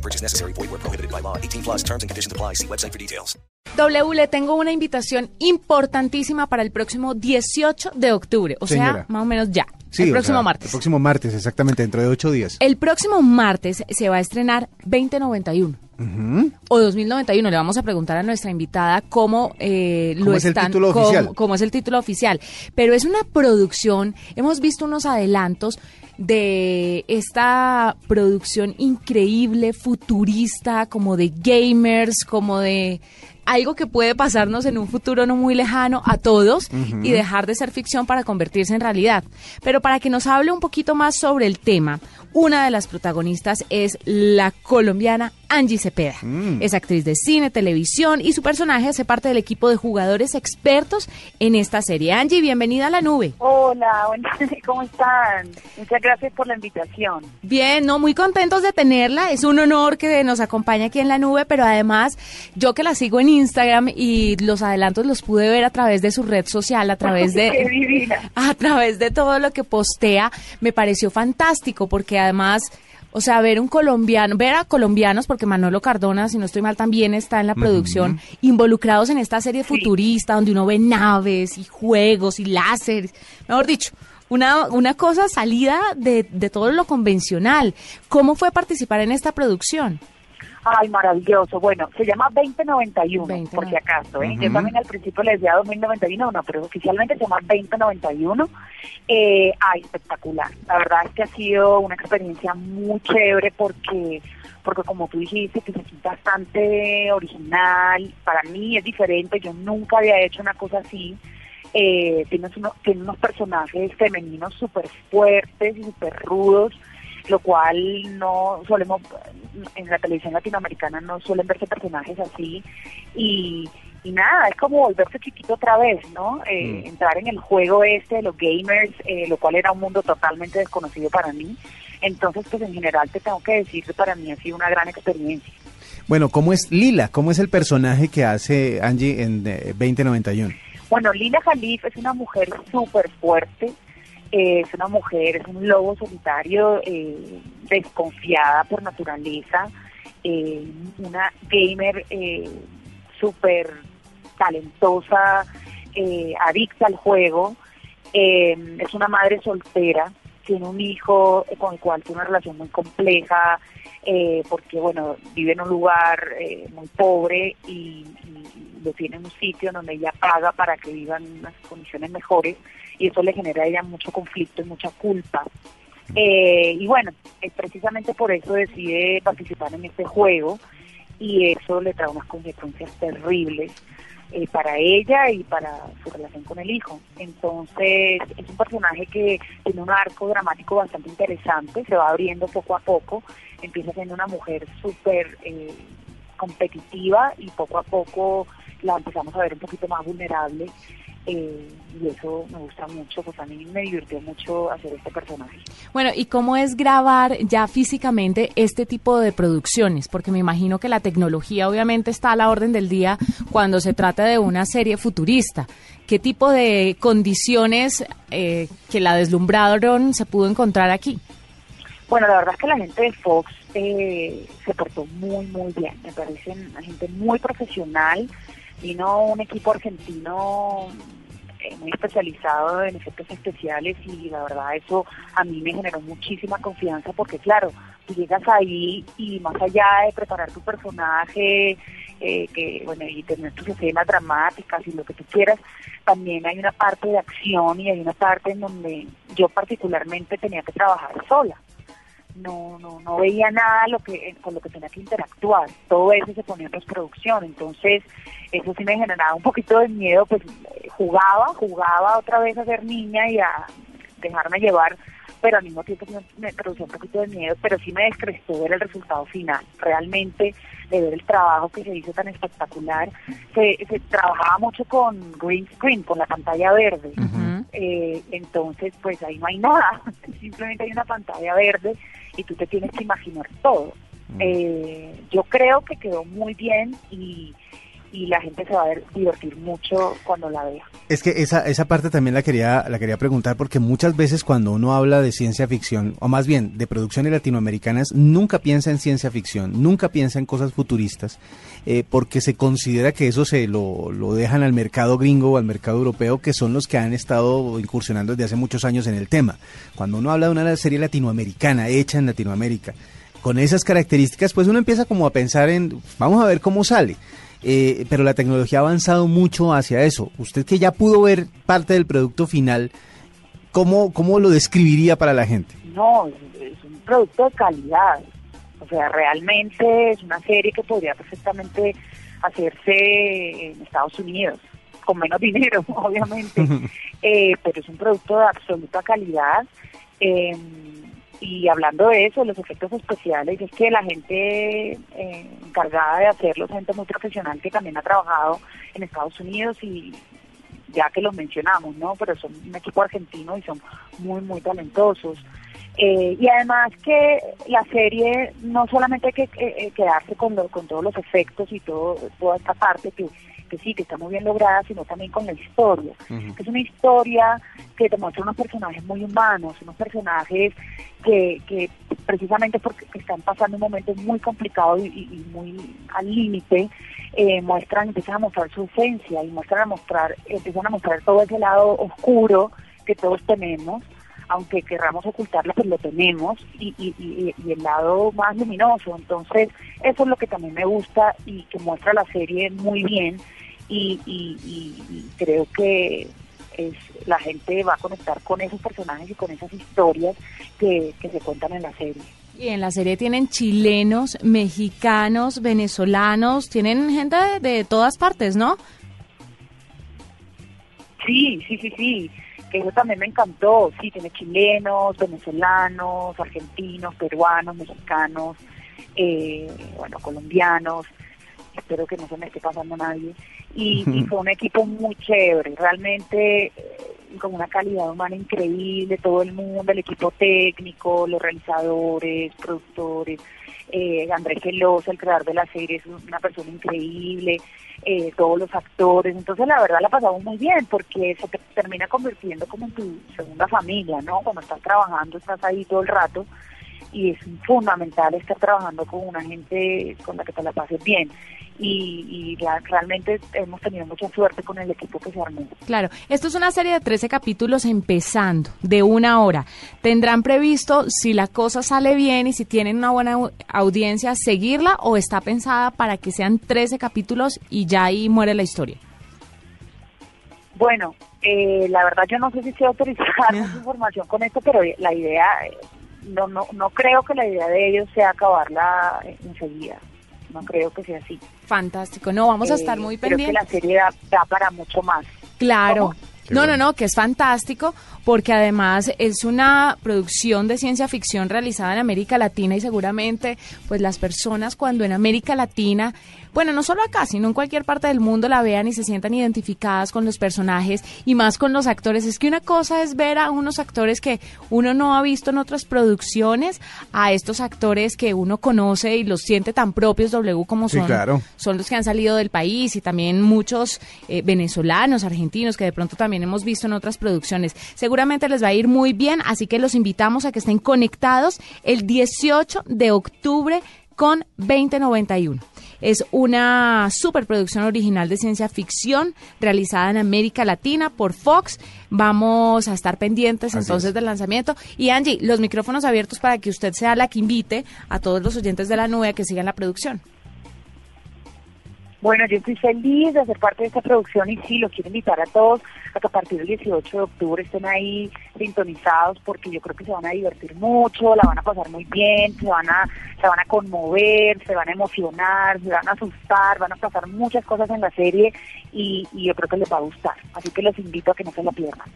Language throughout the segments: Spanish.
No purchase necessary. Void where prohibited by law. 18 plus terms and conditions apply. See website for details. W, le tengo una invitación importantísima para el próximo 18 de octubre. O sea, más o menos ya. Sí, el o próximo sea, martes. El próximo martes, exactamente, dentro de ocho días. El próximo martes se va a estrenar 2091. O 2091, le vamos a preguntar a nuestra invitada cómo eh, lo ¿Cómo es el están, título cómo- oficial? cómo es el título oficial. Pero es una producción, hemos visto unos adelantos de esta producción increíble, futurista, como de gamers, como de algo que puede pasarnos en un futuro no muy lejano a todos y dejar de ser ficción para convertirse en realidad. Pero para que nos hable un poquito más sobre el tema, una de las protagonistas es la colombiana Angie Cepeda. Es actriz de cine, televisión y su personaje hace parte del equipo de jugadores expertos en esta serie. Angie, bienvenida a la nube. Hola, buenas- ¿cómo están? Muchas gracias por la invitación. Bien, no, muy contentos de tenerla. Es un honor que nos acompañe aquí en la nube, pero además yo que la sigo en Instagram y los adelantos los pude ver a través de su red social, a través Qué de divina. a través de todo lo que postea, me pareció fantástico porque además o sea, ver un colombiano, ver a colombianos, porque Manolo Cardona, si no estoy mal, también está en la producción, involucrados en esta serie futurista, donde uno ve naves y juegos y láseres, mejor dicho, una, una cosa salida de, de todo lo convencional. ¿Cómo fue participar en esta producción? Ay, maravilloso. Bueno, se llama 2091, 2091. por si acaso. ¿eh? Yo también al principio le decía 2091, no, pero oficialmente se llama 2091. Eh, ay, espectacular. La verdad es que ha sido una experiencia muy chévere porque porque como tú dijiste, que es bastante original, para mí es diferente, yo nunca había hecho una cosa así. Eh, tienes uno- tiene unos personajes femeninos súper fuertes y súper rudos, lo cual no solemos, en la televisión latinoamericana no suelen verse personajes así. Y, y nada, es como volverse chiquito otra vez, ¿no? Eh, Entrar en el juego este de los gamers, eh, lo cual era un mundo totalmente desconocido para mí. Entonces, pues en general te tengo que decir que para mí ha sido una gran experiencia. Bueno, ¿cómo es Lila? ¿Cómo es el personaje que hace Angie en eh, 2091? Bueno, Lila Khalif es una mujer súper fuerte, eh, es una mujer, es un lobo solitario, eh, desconfiada por naturaleza, eh, una gamer súper talentosa, adicta al juego, es una madre soltera, tiene un hijo con el cual tiene una relación muy compleja, porque bueno, vive en un lugar muy pobre y, y lo tiene en un sitio donde ella paga para que viva en unas condiciones mejores y eso le genera a ella mucho conflicto y mucha culpa. Eh, y bueno, eh, precisamente por eso decide participar en este juego y eso le trae unas consecuencias terribles eh, para ella y para su relación con el hijo. Entonces es un personaje que tiene un arco dramático bastante interesante, se va abriendo poco a poco, empieza siendo una mujer súper eh, competitiva y poco a poco la empezamos a ver un poquito más vulnerable eh, y eso me gusta mucho, pues a mí me divirtió mucho hacer este personaje. Bueno, ¿y cómo es grabar ya físicamente este tipo de producciones? Porque me imagino que la tecnología obviamente está a la orden del día cuando se trata de una serie futurista. ¿Qué tipo de condiciones eh, que la deslumbraron se pudo encontrar aquí? Bueno, la verdad es que la gente de Fox eh, se portó muy, muy bien. Me parece una gente muy profesional. Vino un equipo argentino eh, muy especializado en efectos especiales y la verdad eso a mí me generó muchísima confianza porque claro, tú llegas ahí y más allá de preparar tu personaje, eh, que bueno, y tener tus escenas dramáticas y lo que tú quieras, también hay una parte de acción y hay una parte en donde yo particularmente tenía que trabajar sola no, no, no veía nada lo que, con lo que tenía que interactuar. Todo eso se ponía en postproducción. Entonces, eso sí me generaba un poquito de miedo, pues eh, jugaba, jugaba otra vez a ser niña y a dejarme llevar pero al mismo tiempo me, me producía un poquito de miedo, pero sí me descrestó ver el resultado final. Realmente, de ver el trabajo que se hizo tan espectacular, se, se trabajaba mucho con green screen, con la pantalla verde. Eh, entonces, pues ahí no hay nada, simplemente hay una pantalla verde y tú te tienes que imaginar todo. Eh, yo creo que quedó muy bien y, y la gente se va a ver- divertir mucho cuando la vea. Es que esa, esa parte también la quería, la quería preguntar porque muchas veces cuando uno habla de ciencia ficción, o más bien de producciones latinoamericanas, nunca piensa en ciencia ficción, nunca piensa en cosas futuristas, eh, porque se considera que eso se lo, lo dejan al mercado gringo o al mercado europeo, que son los que han estado incursionando desde hace muchos años en el tema. Cuando uno habla de una serie latinoamericana, hecha en Latinoamérica, con esas características, pues uno empieza como a pensar en, vamos a ver cómo sale. Eh, pero la tecnología ha avanzado mucho hacia eso. Usted que ya pudo ver parte del producto final, ¿cómo, cómo lo describiría para la gente? No, es, un producto de calidad. O sea, realmente es una serie que podría perfectamente hacerse en Estados Unidos, con menos dinero, obviamente, Eh, pero es un producto de absoluta calidad. Eh, y hablando de eso, los efectos especiales, es que la gente eh, encargada de hacerlos, gente muy profesional que también ha trabajado en Estados Unidos y ya que los mencionamos, ¿no? Pero son un equipo argentino y son muy, muy talentosos. Eh, y además que la serie no solamente hay que eh, quedarse con, lo- con todos los efectos y todo, toda esta parte que, que sí, que está muy bien lograda, sino también con la historia. Que es una historia que te muestra unos personajes muy humanos, unos personajes que, que precisamente porque están pasando un momento muy complicado y muy al límite, eh, muestran, empiezan a mostrar su esencia y muestran a mostrar, empiezan a mostrar todo ese lado oscuro que todos tenemos, aunque querramos ocultarlo, pues lo tenemos, y, y, y, el lado más luminoso. Entonces, eso es lo que también me gusta y que muestra la serie muy bien, y creo que es la gente va a conectar con esos personajes y con esas historias que, que se cuentan en la serie. Y en la serie tienen chilenos, mexicanos, venezolanos, tienen gente de, de todas partes, ¿no? Sí, sí, sí, sí, que eso también me encantó. Sí, tiene chilenos, venezolanos, argentinos, peruanos, mexicanos, eh, bueno, colombianos. Espero que no se me esté pasando nadie. Y, y fue un equipo muy chévere, realmente con una calidad humana increíble, todo el mundo, el equipo técnico, los realizadores, productores. Eh, Andrés Gelosa, el creador de la serie, es una persona increíble, eh, todos los actores. Entonces, la verdad, la pasamos muy bien porque se te termina convirtiendo como en tu segunda familia, ¿no? Cuando estás trabajando, estás ahí todo el rato y es fundamental estar trabajando con una gente con la que te la pases bien. Y, y la- realmente hemos tenido mucha suerte con el equipo que se armó. Claro, esto es una serie de 13 capítulos empezando, de una hora. ¿Tendrán previsto, si la cosa sale bien y si tienen una buena au- audiencia, seguirla o está pensada para que sean 13 capítulos y ya ahí muere la historia? Bueno, eh, la verdad yo no sé si se autorizar mucha información con esto, pero la idea, eh, no, no, no creo que la idea de ellos sea acabarla eh, enseguida. No creo que sea así. Fantástico, no, vamos a Eh, estar muy creo que pendientes. la serie da, da para mucho más. Claro. ¿Cómo? No, no, no, que es fantástico porque además es una producción de ciencia ficción realizada en América Latina y seguramente pues las personas cuando en América Latina, bueno, no solo acá, sino en cualquier parte del mundo la vean y se sientan identificadas con los personajes y más con los actores. Es que una cosa es ver a unos actores que uno no ha visto en otras producciones, a estos actores que uno conoce y los siente tan propios W como Sí, son claro. son los que han salido del país y también muchos eh, venezolanos, argentinos que de pronto también hemos visto en otras producciones. Seguramente les va a ir muy bien, así que los invitamos a que estén conectados el 18 de octubre con 2091. Es una superproducción original de ciencia ficción realizada en América Latina por Fox. Vamos a estar pendientes Así entonces es. del lanzamiento. Y Angie, los micrófonos abiertos para que usted sea la que invite a todos los oyentes de la nube a que sigan la producción. Bueno, yo estoy feliz de ser parte de esta producción y sí, los quiero invitar a todos a que a partir del 18 de octubre estén ahí sintonizados porque yo creo que se van a divertir mucho, la van a pasar muy bien, se van a, se van a conmover, se van a emocionar, se van a asustar, van a pasar muchas cosas en la serie y, y yo creo que les va a gustar. Así que los invito a que no se la pierdan.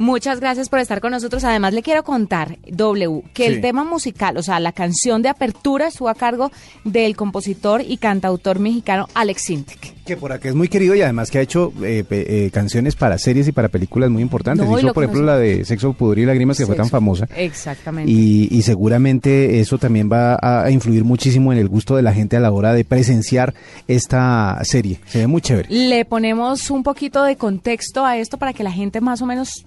Muchas gracias por estar con nosotros. Además, le quiero contar, W, que Sí. el tema musical, o sea, la canción de apertura estuvo a cargo del compositor y cantautor mexicano Alex Sintek. Que por acá es muy querido y además que ha hecho eh, pe- eh, canciones para series y para películas muy importantes. No, Hizo, por ejemplo, la de Sexo, Pudor y Lágrimas, que fue tan famosa. Exactamente. Y, y seguramente eso también va a, a influir muchísimo en el gusto de la gente a la hora de presenciar esta serie. Se ve muy chévere. Le ponemos un poquito de contexto a esto para que la gente más o menos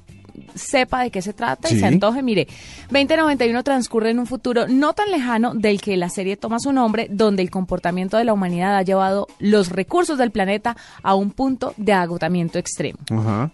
sepa de qué se trata y se antoje. Mire, 2091 transcurre en un futuro no tan lejano del que la serie toma su nombre, donde el comportamiento de la humanidad ha llevado los recursos del planeta a un punto de agotamiento extremo.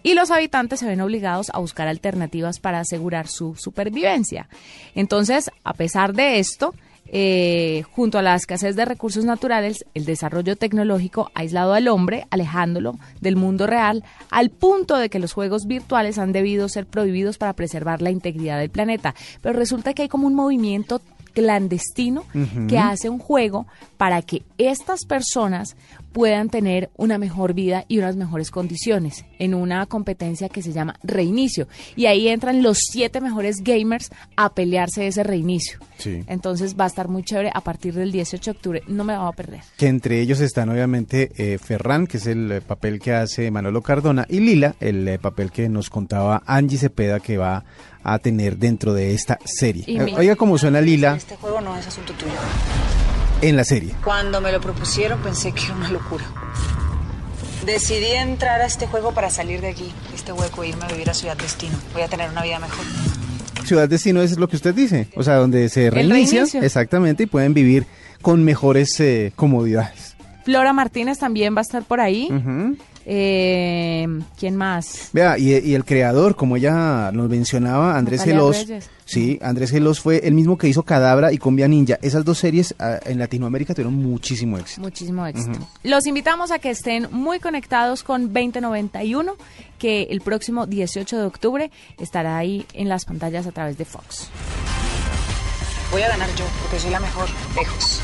Y los habitantes se ven obligados a buscar alternativas para asegurar su supervivencia. Entonces, a pesar de esto, eh, junto a la escasez de recursos naturales, el desarrollo tecnológico ha aislado al hombre, alejándolo del mundo real, al punto de que los juegos virtuales han debido ser prohibidos para preservar la integridad del planeta. Pero resulta que hay como un movimiento clandestino que hace un juego para que estas personas puedan tener una mejor vida y unas mejores condiciones en una competencia que se llama reinicio. Y ahí entran los siete mejores gamers a pelearse ese reinicio. Sí. Entonces va a estar muy chévere a partir del 18 de octubre. No me voy a perder. Que entre ellos están obviamente eh, Ferran, que es el eh, papel que hace Manolo Cardona, y Lila, el eh, papel que nos contaba Angie Cepeda que va a tener dentro de esta serie. Y mi- Oiga cómo suena Lila Este juego no es asunto tuyo. En la serie. Cuando me lo propusieron pensé que era una locura. Decidí entrar a este juego para salir de aquí, este hueco, e irme a vivir a Ciudad Destino. Voy a tener una vida mejor. Ciudad Destino es lo que usted dice, o sea, donde se reinicia, exactamente, y pueden vivir con mejores eh, comodidades. Flora Martínez también va a estar por ahí. Ujú. Eh, ¿Quién más? Vea, y, y el creador, como ella nos mencionaba, Andrés Gelos, sí, Andrés Gelos fue el mismo que hizo Cadabra y Combia Ninja. Esas dos series ah, en Latinoamérica tuvieron muchísimo éxito. Muchísimo éxito. Los invitamos a que estén muy conectados con 2091, que el próximo 18 de octubre estará ahí en las pantallas a través de Fox. Voy a ganar yo, porque soy la mejor, lejos.